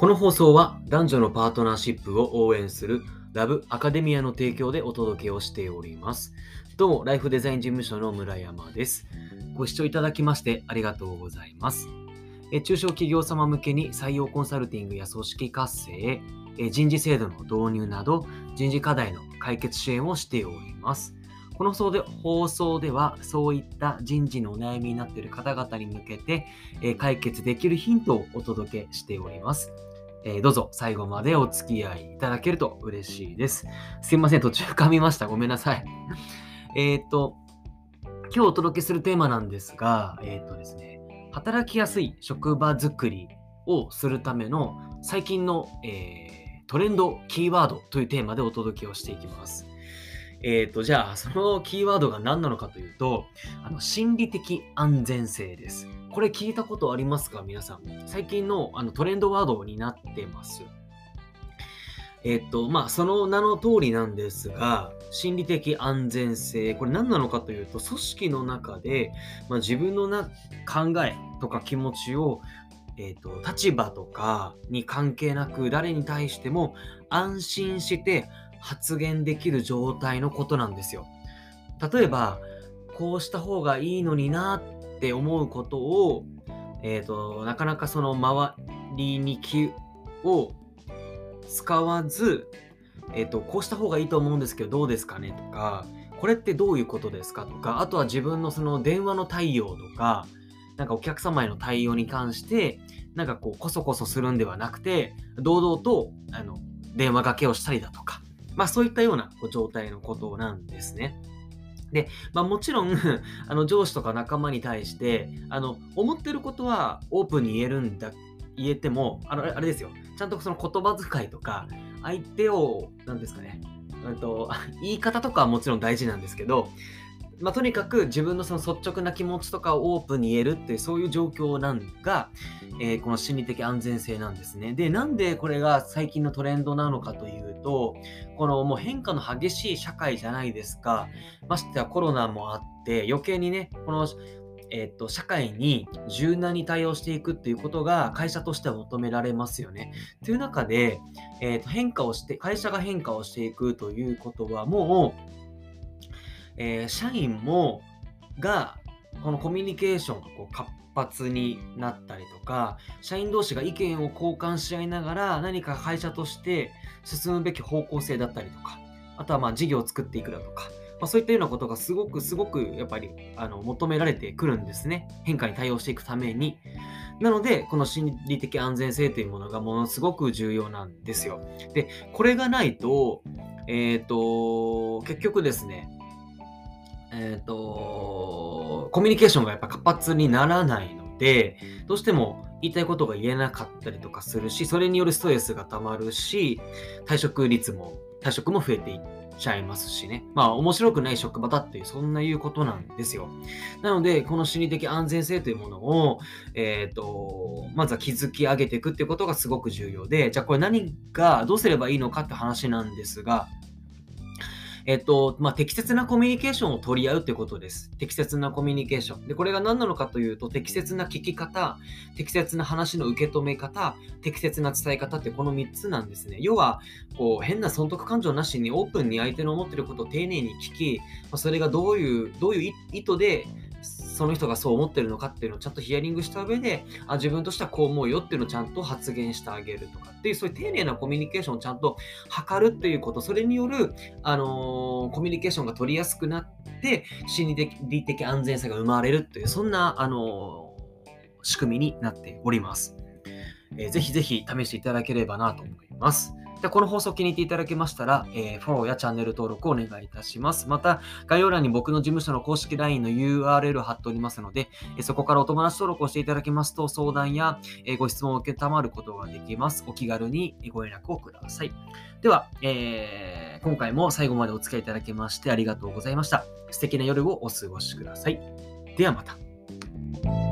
この放送は男女のパートナーシップを応援するラブアカデミアの提供でお届けをしております。どうも、ライフデザイン事務所の村山です。ご視聴いただきましてありがとうございます。え中小企業様向けに採用コンサルティングや組織活性、え人事制度の導入など人事課題の解決支援をしております。この放送ではそういった人事のお悩みになっている方々に向けて、解決できるヒントをお届けしております。えーどうぞ最後までお付き合いいただけると嬉しいです。すいません、途中噛みました。ごめんなさい。えっと、今日お届けするテーマなんですが、えっ、とですね、働きやすい職場づくりをするための最近の、えートレンドキーワードというテーマでお届けをしていきます。えっ、と、じゃあ、そのキーワードが何なのかというと、あの心理的安全性です。これ聞いたことありますか？皆さん。最近のあのトレンドワードになってます。えっと、まあ、その名の通りなんですが、心理的安全性、これ何なのかというと、組織の中で、まあ、自分のな考えとか気持ちを、えっと、立場とかに関係なく、誰に対しても安心して発言できる状態のことなんですよ。例えば、こうした方がいいのになって思うことを、えっと、なかなかその周りに気を使わず、えっと、こうした方がいいと思うんですけどどうですかねとかこれってどういうことですかとかあとは自分のその電話の対応とかなんかお客様への対応に関してなんかこうこそこそするんではなくて堂々とあの電話かけをしたりだとかまあそういったような状態のことなんですね。で、まあ、もちろん あの上司とか仲間に対してあの思ってることはオープンに言えるんだ言えてもあのあれですよちゃんとその言葉遣いとか相手を何ですかねと 言い方とかはもちろん大事なんですけど、まあ、とにかく自分のその率直な気持ちとかをオープンに言えるっていうそういう状況なんが、えーこの心理的安全性なんですね。でなんでこれが最近のトレンドなのかというとこのもう変化の激しい社会じゃないですかましてやコロナもあって余計にねこのえっと社会に柔軟に対応していくっていうことが会社としては求められますよね。という中で、えっと変化をして会社が変化をしていくということはもう、えー社員もがこのコミュニケーションがこう活発になったりとか社員同士が意見を交換し合いながら何か会社として進むべき方向性だったりとかあとはまあ事業を作っていくだとかまあ、そういったようなことがすごくすごくやっぱりあの求められてくるんですね。変化に対応していくために。なので、この心理的安全性というものがものすごく重要なんですよ。で、これがないと、えっ、と、結局ですね、えっ、と、コミュニケーションがやっぱ活発にならないので、どうしても言いたいことが言えなかったりとかするし、それによるストレスがたまるし、退職率も、退職も増えていっちゃいますしね。まあ、面白くない職場だっていう、そんないうことなんですよ。なので、この心理的安全性というものを、えっ、と、まずは築き上げていくっていうことがすごく重要で、じゃあこれ何が、どうすればいいのかって話なんですが、えっと、まあ、適切なコミュニケーションを取り合うってことです。適切なコミュニケーション。で、これが何なのかというと、適切な聞き方、適切な話の受け止め方、適切な伝え方ってこの3つなんですね。要は、こう、変な損得感情なしにオープンに相手の思ってることを丁寧に聞き、まあ、それがどういう、どういう意図で、その人がそう思ってるのかっていうのをちゃんとヒアリングした上で、あ自分としてはこう思うよっていうのをちゃんと発言してあげるとかっていう、そういう丁寧なコミュニケーションをちゃんと図るっていうこと、それによる、あのーコミュニケーションが取りやすくなって、心理的的安全さが生まれるという、そんな、あのー仕組みになっております。えーぜひぜひ試していただければなと思います。でこの放送気に入っていただけましたら、えーフォローやチャンネル登録をお願いいたします。また、概要欄に僕の事務所の公式 LINE の URL を貼っておりますので、えそこからお友達登録をしていただけますと、相談や、えご質問を受けたまることができます。お気軽にご連絡をください。では、えー今回も最後までお付き合いいただきましてありがとうございました。素敵な夜をお過ごしください。ではまた。